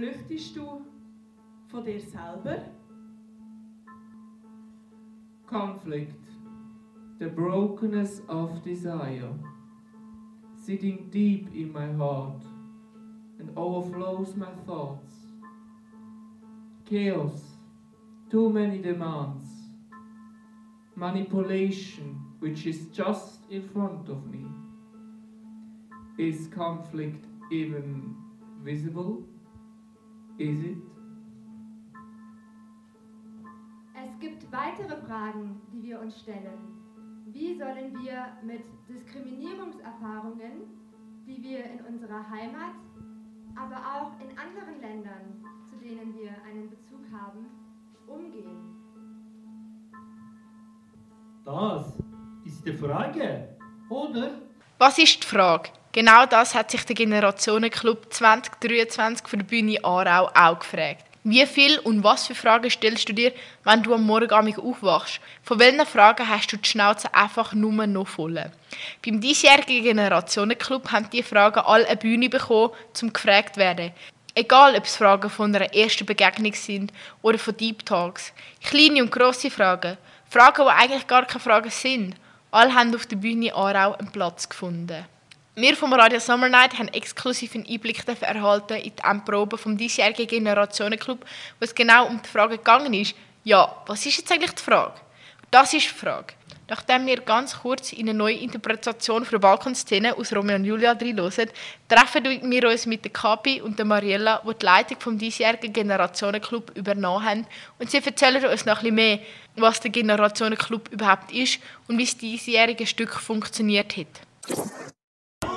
Flüchtest du von dir selber? Conflict, the brokenness of desire, sitting deep in my heart and overflows my thoughts. Chaos, too many demands, manipulation, which is just in front of me. Is conflict even visible? Is it? Es gibt weitere Fragen, die wir uns stellen. Wie sollen wir mit Diskriminierungserfahrungen, die wir in unserer Heimat, aber auch in anderen Ländern, zu denen wir einen Bezug haben, umgehen? Das ist die Frage, oder? Was ist die Frage? Genau das hat sich der Generationenclub 2023 für die Bühne Aarau auch gefragt. Wie viel und was für Fragen stellst du dir, wenn du am Morgen aufwachst? Von welchen Fragen hast du die Schnauze einfach nur noch voll? Beim diesjährigen Generationenclub haben diese Fragen alle eine Bühne bekommen, um gefragt werden. Egal, ob es Fragen von einer ersten Begegnung sind oder von Deep Talks. Kleine und grosse Fragen. Fragen, die eigentlich gar keine Fragen sind. Alle haben auf der Bühne Aarau einen Platz gefunden. Wir vom Radio Summer Night haben exklusiv einen Einblick erhalten in die Endprobe vom diesjährigen Generationenclub, wo es genau um die Frage gegangen ist, ja, was ist jetzt eigentlich die Frage? Das ist die Frage. Nachdem wir ganz kurz in eine neue Interpretation für Balkonszene aus Romeo und Julia reinhören, treffen wir uns mit der Kapi und der Mariella, die die Leitung vom diesjährigen Generationenclub übernommen haben. Und sie erzählen uns noch ein mehr, was der Generationenclub überhaupt ist und wie das diesjährige Stück funktioniert hat.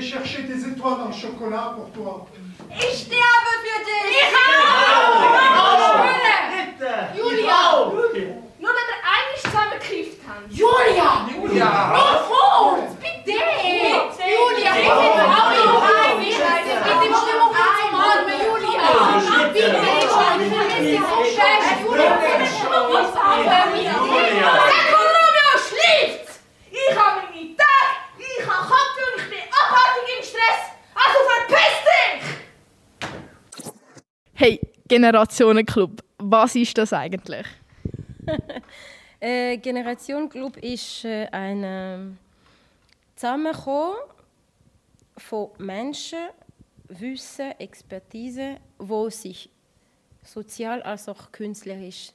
chercher des étoiles en chocolat pour toi. Generationenclub, was ist das eigentlich? äh, Generation Club ist äh, ein ähm, Zusammenkommen von Menschen, Wissen, Expertise, wo sich sozial als auch künstlerisch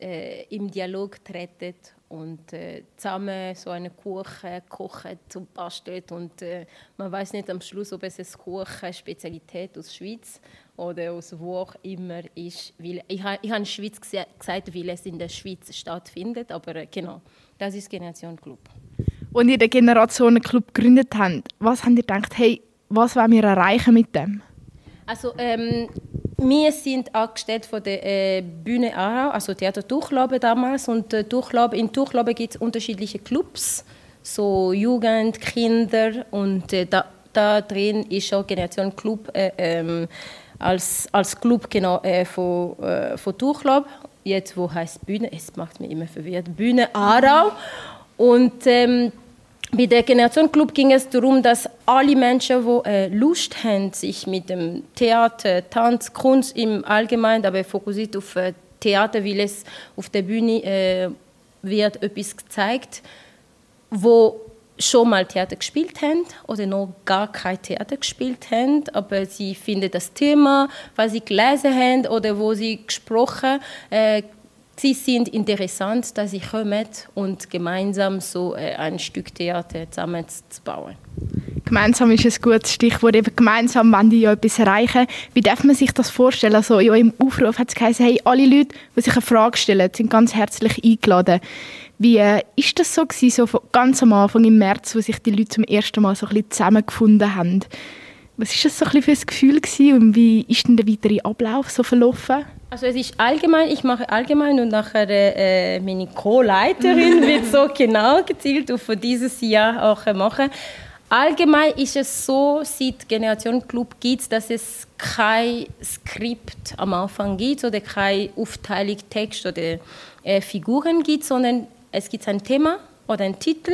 äh, im Dialog treten und äh, zusammen so eine Kuchen kochen und basteln und äh, man weiß nicht am Schluss, ob es eine Kuchen Spezialität aus der Schweiz oder aus wo auch immer ist. Weil ich habe ich habe Schweiz gesagt, weil es in der Schweiz stattfindet, aber äh, genau, das ist Generation Club. Als ihr den Generationenclub gegründet habt, was habt ihr gedacht, hey, was wollen wir erreichen mit dem? Also ähm, wir sind angestellt von der äh, Bühne Aarau, also Theater Durchlaube damals. Und äh, in Durchlaube gibt es unterschiedliche Clubs, so Jugend, Kinder. Und äh, da, da drin ist auch Generation Club äh, ähm, als, als Club genau, äh, von, äh, von Durchlaube. Jetzt, wo heißt Bühne? Es macht mich immer verwirrt. Bühne Aarau. Und ähm, bei der Generation Club ging es darum, dass alle Menschen, die äh, Lust haben, sich mit dem Theater, Tanz, Kunst im Allgemeinen, aber fokussiert auf äh, Theater, weil es auf der Bühne äh, wird etwas gezeigt, wo schon mal Theater gespielt haben oder noch gar kein Theater gespielt haben, aber sie finden das Thema, was sie gelesen haben oder wo sie gesprochen äh, Sie sind interessant, dass sie kommen und gemeinsam so äh, ein Stück Theater zusammen zu bauen. Gemeinsam ist ein gutes Stichwort. Eben gemeinsam wollen die ja etwas erreichen. Wie darf man sich das vorstellen? Also in eurem Aufruf hat es geheißen, hey, alle Leute, die sich eine Frage stellen, sind ganz herzlich eingeladen. Wie äh, ist das so gewesen, so ganz am Anfang im März, wo sich die Leute zum ersten Mal so ein bisschen zusammengefunden haben? Was ist das so ein bisschen für ein Gefühl gewesen und wie ist denn der weitere Ablauf so verlaufen? Also es ist allgemein, ich mache allgemein und nachher äh, meine Co-Leiterin wird so genau gezielt auf dieses Jahr auch machen. Allgemein ist es so, seit Generation Club gibt es, dass es kein Skript am Anfang gibt oder keine Aufteilung Text oder äh, Figuren gibt, sondern es gibt ein Thema oder einen Titel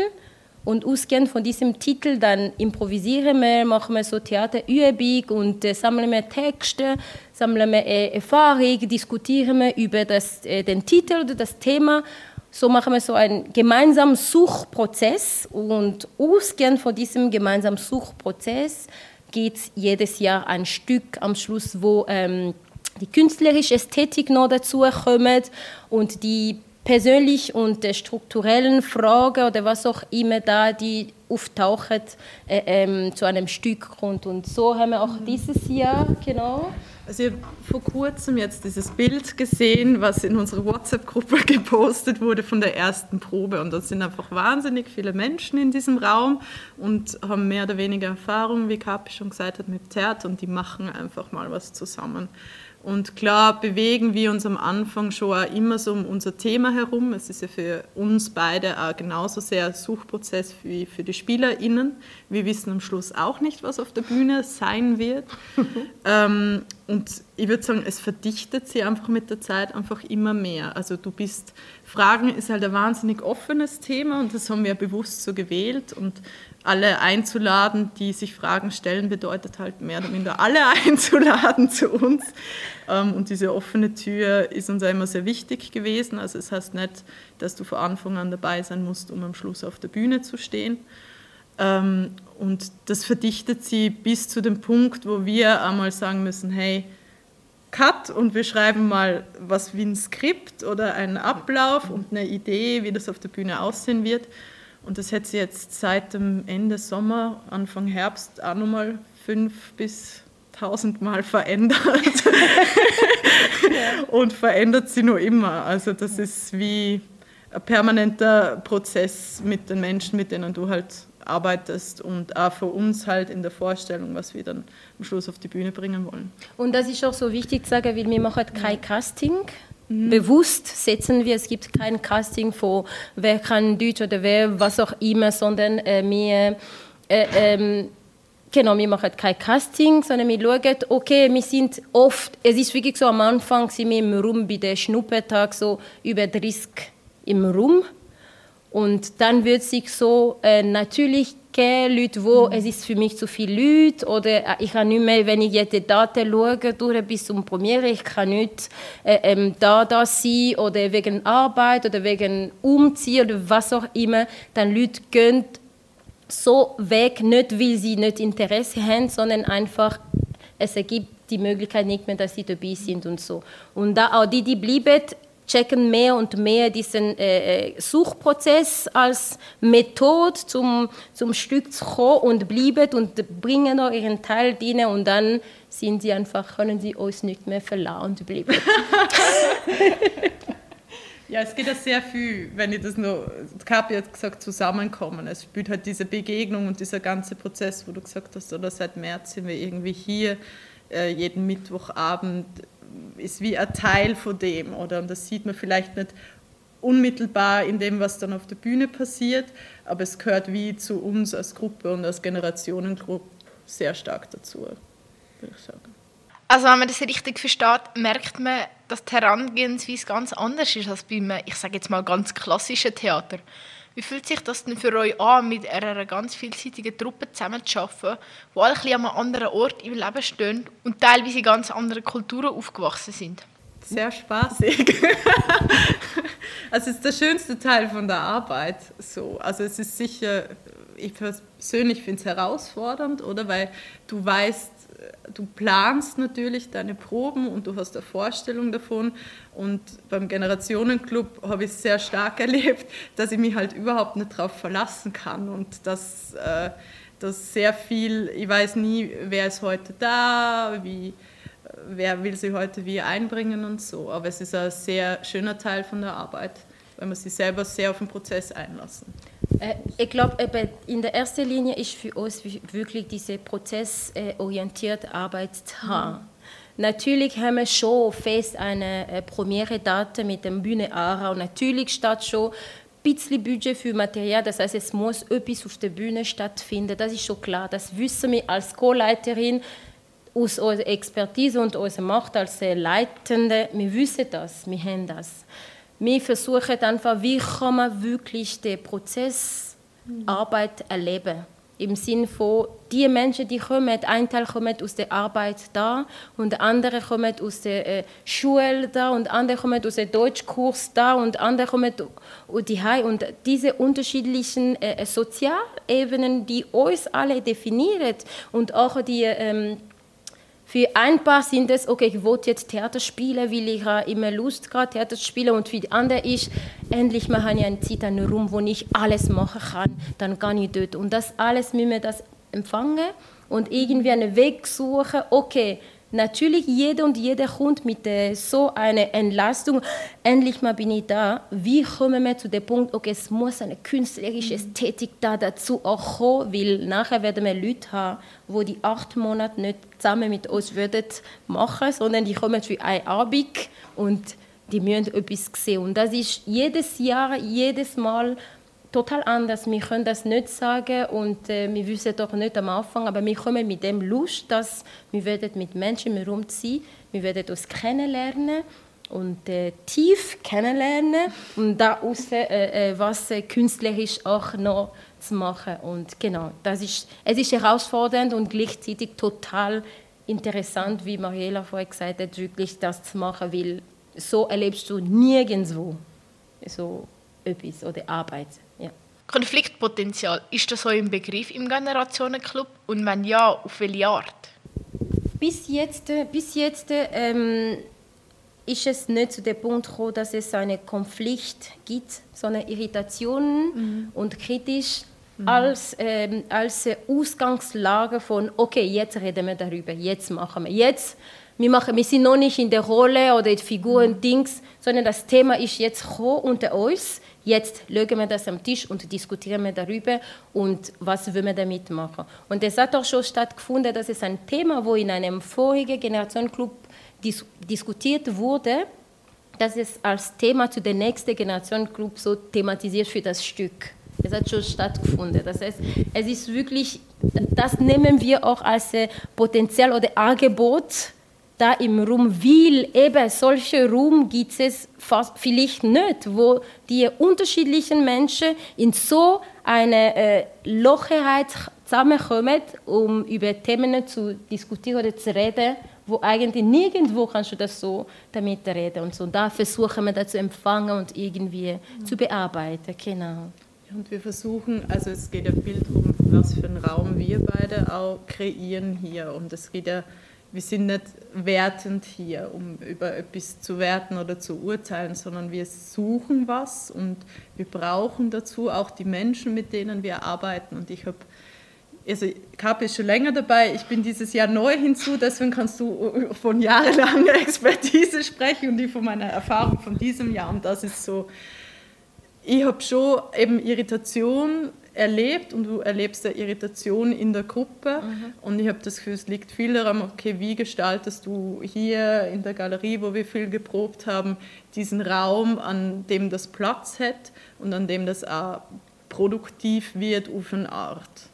und ausgehend von diesem Titel dann improvisieren wir, machen wir so Theaterübung und äh, sammeln wir Texte, sammeln wir äh, Erfahrung, diskutieren wir über das, äh, den Titel oder das Thema. So machen wir so einen gemeinsamen Suchprozess und ausgehend von diesem gemeinsamen Suchprozess geht jedes Jahr ein Stück am Schluss, wo ähm, die künstlerische Ästhetik noch dazu kommt und die persönlich und äh, strukturellen Fragen oder was auch immer da die auftauchen äh, ähm, zu einem Stück kommt und so haben wir auch dieses Jahr genau also ich habe vor kurzem jetzt dieses Bild gesehen, was in unserer WhatsApp-Gruppe gepostet wurde von der ersten Probe. Und da sind einfach wahnsinnig viele Menschen in diesem Raum und haben mehr oder weniger Erfahrung, wie Kapi schon gesagt hat, mit Theater und die machen einfach mal was zusammen. Und klar bewegen wir uns am Anfang schon auch immer so um unser Thema herum. Es ist ja für uns beide auch genauso sehr ein Suchprozess wie für die SpielerInnen. Wir wissen am Schluss auch nicht, was auf der Bühne sein wird. ähm, und ich würde sagen, es verdichtet sich einfach mit der Zeit einfach immer mehr. Also du bist, Fragen ist halt ein wahnsinnig offenes Thema und das haben wir bewusst so gewählt. Und alle einzuladen, die sich Fragen stellen, bedeutet halt mehr oder minder alle einzuladen zu uns. Ähm, und diese offene Tür ist uns immer sehr wichtig gewesen. Also es heißt nicht, dass du von Anfang an dabei sein musst, um am Schluss auf der Bühne zu stehen. Ähm, und das verdichtet sie bis zu dem Punkt, wo wir einmal sagen müssen, hey, Cut und wir schreiben mal was wie ein Skript oder einen Ablauf und eine Idee, wie das auf der Bühne aussehen wird. Und das hat sich jetzt seit dem Ende Sommer, Anfang Herbst auch nochmal fünf bis tausendmal verändert. und verändert sie nur immer. Also das ist wie ein permanenter Prozess mit den Menschen, mit denen du halt arbeitest und auch für uns halt in der Vorstellung, was wir dann am Schluss auf die Bühne bringen wollen. Und das ist auch so wichtig zu sagen, weil wir machen kein Casting, Mhm. Bewusst setzen wir, es gibt kein Casting von wer kann Deutsch oder wer was auch immer, sondern äh, wir, äh, ähm, genau, wir machen kein Casting, sondern wir schauen, okay, wir sind oft, es ist wirklich so, am Anfang sind wir im Raum bei der Schnuppertag so über 30 im Raum und dann wird sich so äh, natürlich Leute, wo mhm. es ist für mich zu viel Leute oder äh, ich kann nicht mehr, wenn ich jetzt die Daten schaue, durch bis zum Premiere, ich kann nicht äh, ähm, da, da sein oder wegen Arbeit oder wegen Umziehen oder was auch immer, dann Leute gehen so weg, nicht weil sie nicht Interesse haben, sondern einfach, es ergibt die Möglichkeit nicht mehr, dass sie dabei sind und so. Und da auch die, die bleiben, checken mehr und mehr diesen äh, äh, Suchprozess als Methode zum, zum Stück zu kommen und bleiben und bringen noch ihren Teil rein und dann sind sie einfach, können sie uns nicht mehr verlassen und bleiben. Ja, es geht ja sehr viel, wenn ich das nur, Kapi hat gesagt, zusammenkommen. Es spielt halt diese Begegnung und dieser ganze Prozess, wo du gesagt hast, oder seit März sind wir irgendwie hier, äh, jeden Mittwochabend ist wie ein Teil von dem. Oder? Und das sieht man vielleicht nicht unmittelbar in dem, was dann auf der Bühne passiert, aber es gehört wie zu uns als Gruppe und als Generationengruppe sehr stark dazu, würde ich sagen. Also wenn man das richtig versteht, merkt man, dass die Herangehensweise ganz anders ist als beim, ich sage jetzt mal, ganz klassischen Theater. Wie fühlt sich das denn für euch an, mit einer ganz vielseitigen Truppe zusammenzuarbeiten, die alle ein an einem anderen Ort im Leben stehen und teilweise in ganz anderen Kulturen aufgewachsen sind? Sehr spaßig. also es ist der schönste Teil von der Arbeit. So. Also es ist sicher, ich persönlich finde es herausfordernd, oder? Weil du weißt, du planst natürlich deine Proben und du hast eine Vorstellung davon. Und beim Generationenclub habe ich sehr stark erlebt, dass ich mich halt überhaupt nicht darauf verlassen kann und dass, äh, dass sehr viel, ich weiß nie, wer ist heute da, wie, wer will sich heute wie einbringen und so. Aber es ist ein sehr schöner Teil von der Arbeit, weil man sich selber sehr auf den Prozess einlassen. Äh, ich glaube, in der ersten Linie ist für uns wirklich diese prozessorientierte Arbeit da. Mhm. Natürlich haben wir schon fest eine äh, Premiere Date mit dem Bühne Aarau. Natürlich steht schon ein bisschen Budget für Material, das heißt, es muss etwas auf der Bühne stattfinden. Das ist schon klar. Das wissen wir als Co-Leiterin aus unserer Expertise und unserer Macht als Leitende. Wir wissen das, wir haben das. Wir versuchen einfach, wie kann man wirklich den Prozess Arbeit erleben? Im Sinne von, die Menschen, die kommen, ein Teil kommt aus der Arbeit da und andere kommen aus der äh, Schule da und andere kommen aus dem Deutschkurs da und andere kommen die und diese unterschiedlichen äh, Sozialebenen, die uns alle definieren und auch die ähm, für ein paar sind es, okay, ich wollte jetzt Theater spielen, weil ich immer Lust gerade Theater spielen. Und für die anderen ist, endlich mal habe ich einen Zeit, einen wo ich alles machen kann. Dann kann ich dort. Und das alles müssen wir das empfangen und irgendwie einen Weg suchen, okay, Natürlich, jeder und jeder kommt mit äh, so einer Entlastung. Endlich mal bin ich da. Wie kommen wir zu dem Punkt, okay, es muss eine künstlerische Ästhetik da dazu auch kommen, weil nachher werden wir Leute haben, wo die acht Monate nicht zusammen mit uns würden machen, sondern die kommen für ein Abend und die müssen etwas sehen. Und das ist jedes Jahr, jedes Mal total anders. Wir können das nicht sagen und äh, wir wissen doch nicht am Anfang, aber wir kommen mit dem Lust, dass wir werden mit Menschen sein, wir werden uns kennenlernen und äh, tief kennenlernen und daraus äh, äh, was äh, künstlerisch auch noch zu machen und genau, das ist, es ist herausfordernd und gleichzeitig total interessant, wie Mariela vorher gesagt hat, wirklich das zu machen, weil so erlebst du nirgendwo so etwas oder Arbeit. Konfliktpotenzial, ist das so ein Begriff im Generationenclub? Und wenn ja, auf welche Art? Bis jetzt, äh, bis jetzt ähm, ist es nicht zu dem Punkt gekommen, dass es einen Konflikt gibt, sondern Irritationen mhm. und kritisch mhm. als, ähm, als Ausgangslage von, okay, jetzt reden wir darüber, jetzt machen wir, jetzt wir, machen, wir sind noch nicht in der Rolle oder in Figuren, mhm. Dings, sondern das Thema ist jetzt unter uns Jetzt legen wir das am Tisch und diskutieren wir darüber und was will wir damit machen. Und es hat auch schon stattgefunden, dass es ein Thema, wo in einem vorigen Generationenclub dis diskutiert wurde, dass es als Thema zu der nächsten Generationenclub so thematisiert für das Stück. Es hat schon stattgefunden. Das heißt, es ist wirklich, das nehmen wir auch als Potenzial oder Angebot da im Raum will, eben solche Raum gibt es fast, vielleicht nicht, wo die unterschiedlichen Menschen in so eine äh, Lockerheit zusammenkommen, um über Themen zu diskutieren oder zu reden, wo eigentlich nirgendwo kannst du das so damit reden und so. Und da versuchen wir das zu empfangen und irgendwie mhm. zu bearbeiten, genau. Und wir versuchen, also es geht ja viel darum, was für einen Raum wir beide auch kreieren hier. Und es geht ja wir sind nicht wertend hier, um über etwas zu werten oder zu urteilen, sondern wir suchen was und wir brauchen dazu auch die Menschen, mit denen wir arbeiten. Und ich habe, also Kapi ist schon länger dabei, ich bin dieses Jahr neu hinzu, deswegen kannst du von jahrelanger Expertise sprechen und ich von meiner Erfahrung von diesem Jahr. Und das ist so, ich habe schon eben Irritation erlebt und du erlebst eine Irritation in der Gruppe. Mhm. Und ich habe das Gefühl, es liegt viel daran, okay, wie gestaltest du hier in der Galerie, wo wir viel geprobt haben, diesen Raum, an dem das Platz hat und an dem das auch produktiv wird auf eine Art.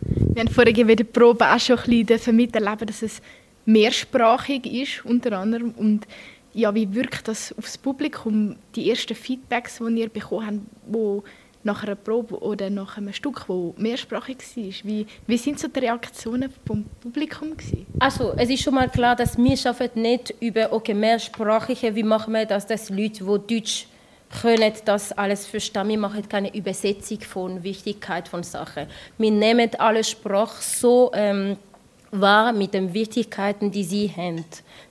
Wir haben vorhin bei der Probe auch schon ein bisschen miterleben, dass es mehrsprachig ist, unter anderem. Und ja, wie wirkt das aufs Publikum? Die ersten Feedbacks, die ihr bekommen habt, nach einer Probe oder nach einem Stück, das mehrsprachig war? Wie, sind so die Reaktionen vom Publikum? Gewesen? Also, es ist schon mal klar, dass wir arbeiten nicht über okay, mehrsprachige, wie machen wir das, dass Leute, die Deutsch können das alles verstehen. Wir machen keine Übersetzung von Wichtigkeit von Sachen. Wir nehmen alle Sprache so ähm, wahr mit den Wichtigkeiten, die sie haben.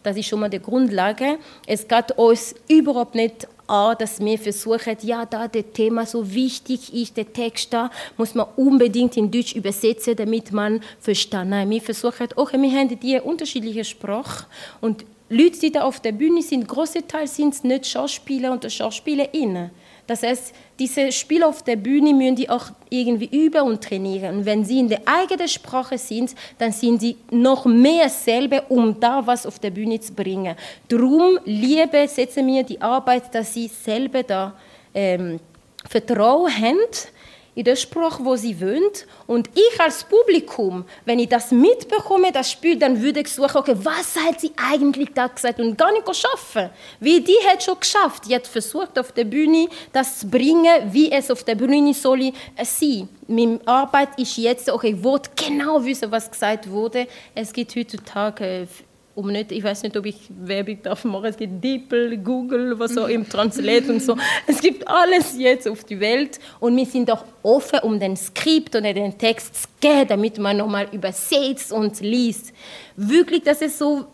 Das ist schon mal die Grundlage. Es geht uns überhaupt nicht an, dass wir versuchen, ja, da das Thema so wichtig ist, der Text da, muss man unbedingt in Deutsch übersetzen, damit man verstanden. Wir versuchen, okay, wir haben die unterschiedliche Sprache und Leute, die da auf der Bühne sind, große Teil sind nicht Schauspieler und Schauspielerinnen. Das heißt, diese Spieler auf der Bühne müssen die auch irgendwie üben und trainieren. Und wenn sie in der eigenen Sprache sind, dann sind sie noch mehr selber, um da was auf der Bühne zu bringen. Darum liebe, setze mir die Arbeit, dass sie selber da ähm, Vertrauen haben in der Sprache, wo sie wohnt. Und ich als Publikum, wenn ich das mitbekomme, das Spiel, dann würde ich suchen, okay, was hat sie eigentlich da gesagt und gar nicht schaffen. Wie die hat schon geschafft. Die hat versucht, auf der Bühne das zu bringen, wie es auf der Bühne soll sein. Meine Arbeit ist jetzt, okay, ich wollte genau wissen, was gesagt wurde. Es gibt heutzutage um nicht, ich weiß nicht, ob ich Werbung darf machen, es gibt DeepL, Google, was so im Translate und so. Es gibt alles jetzt auf die Welt und wir sind auch offen, um den Skript oder den Text zu geben, damit man nochmal übersetzt und liest. Wirklich, dass es so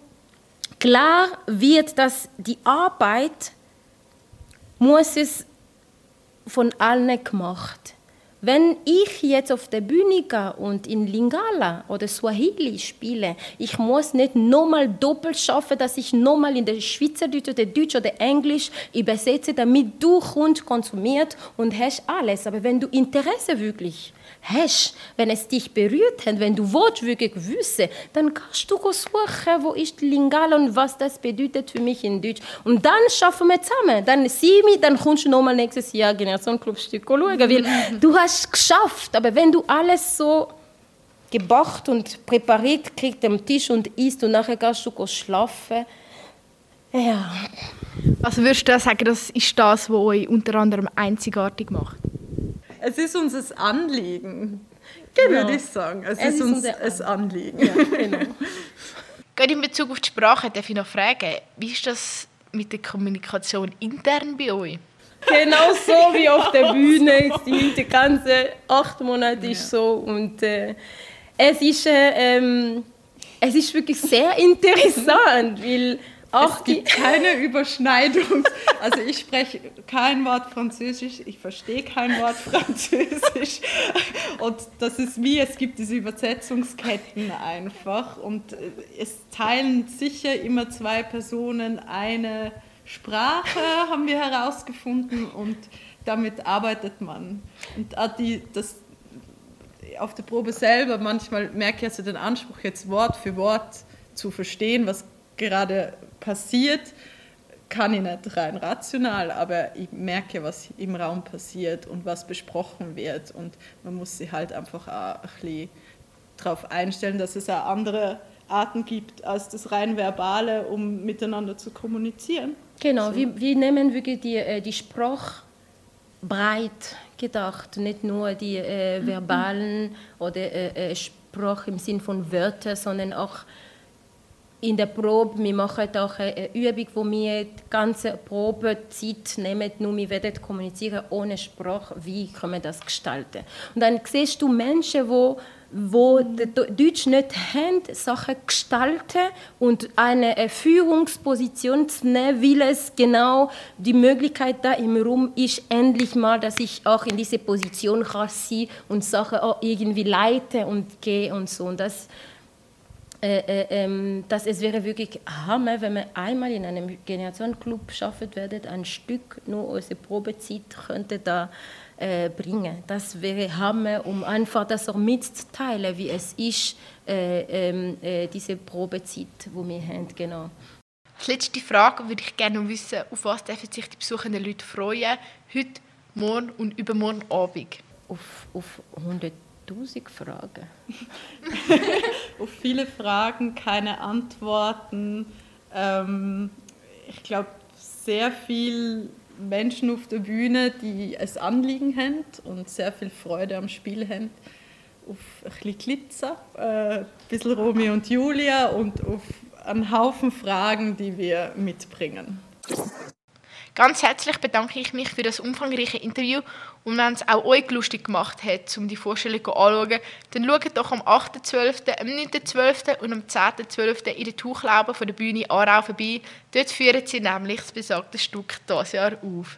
klar wird, dass die Arbeit muss es von allen gemacht wenn ich jetzt auf der Bühne gehe und in Lingala oder Swahili spiele, ich muss nicht nochmal doppelt schaffen, dass ich nochmal in der Schweizerdeutsch oder Deutsch oder Englisch übersetze, damit du Hund konsumiert und hast alles. Aber wenn du Interesse wirklich hast, wenn es dich berührt hat, wenn du wirklich wissen, dann kannst du suchen, wo ist Lingala und was das bedeutet für mich in Deutsch. Und dann schaffen wir zusammen. Dann sieh mich, dann kommst du nochmal nächstes Jahr Generation Club Stück schauen, weil du hast es geschafft. Aber wenn du alles so gebacht und präpariert kriegst am Tisch und isst und nachher gehst du schlafen, ja. Also würdest du sagen, das ist das, was euch unter anderem einzigartig macht? Es ist uns ein Anliegen, genau. würde ich sagen. Es, es ist, uns ein Anliegen. Ja, genau. Gerade in Bezug auf die Sprache darf ich noch fragen, wie ist das mit der Kommunikation intern bei euch? Genau so wie auf der Bühne. Die, die ganze acht Monate ist so und äh, es ist äh, ähm, es ist wirklich sehr interessant, weil auch es gibt keine Überschneidung. Also ich spreche kein Wort Französisch, ich verstehe kein Wort Französisch. Und das ist wie, es gibt diese Übersetzungsketten einfach. Und es teilen sicher immer zwei Personen eine Sprache, haben wir herausgefunden. Und damit arbeitet man. Und die, das, auf der Probe selber, manchmal merke ich also den Anspruch, jetzt Wort für Wort zu verstehen, was gerade passiert, kann ich nicht rein rational, aber ich merke, was im Raum passiert und was besprochen wird. Und man muss sich halt einfach auch ein bisschen darauf einstellen, dass es auch andere Arten gibt als das rein verbale, um miteinander zu kommunizieren. Genau, so. wir, wir nehmen wirklich die, äh, die Sprache breit gedacht, nicht nur die äh, mhm. verbalen oder äh, äh, Sprache im Sinn von Wörtern, sondern auch in der Probe, wir machen auch eine Übung, wo wir die ganze Probezeit nehmen, nur wir werden kommunizieren ohne Sprache, wie können wir das gestalten. Und dann siehst du Menschen, wo wo Deutsch nicht haben, Sachen gestalten und eine Führungsposition zu nehmen, weil es genau die Möglichkeit da im Raum ist, endlich mal, dass ich auch in diese Position kann sein und Sachen auch irgendwie leite und gehe und so. Und das äh, äh, ähm, dass es wäre wirklich Hammer, wenn wir einmal in einem Generationenclub schaffen würden, ein Stück nur unsere Probezeit könnte da äh, bringen. Das wäre Hammer, um einfach das auch mitzuteilen, wie es ist, äh, ähm, äh, diese Probezeit, wo wir haben, genau. Als letzte Frage würde ich gerne wissen, auf was dürfen sich die besuchenden Leute freuen, heute, morgen und übermorgen Abend? Auf, auf 100 tausend Fragen. Auf viele Fragen keine Antworten. Ähm, ich glaube, sehr viele Menschen auf der Bühne, die es Anliegen haben und sehr viel Freude am Spiel haben. Auf ein bisschen Glitzer, äh, ein bisschen Romeo und Julia und auf einen Haufen Fragen, die wir mitbringen. Ganz herzlich bedanke ich mich für das umfangreiche Interview und wenn es auch euch lustig gemacht hat, um die Vorstellung anzuschauen, dann schaut doch am 8.12., am 9.12. und am 10.12. in der Tuchlaube von der Bühne Aarau vorbei. Dort führen sie nämlich das besagte Stück dieses Jahr auf.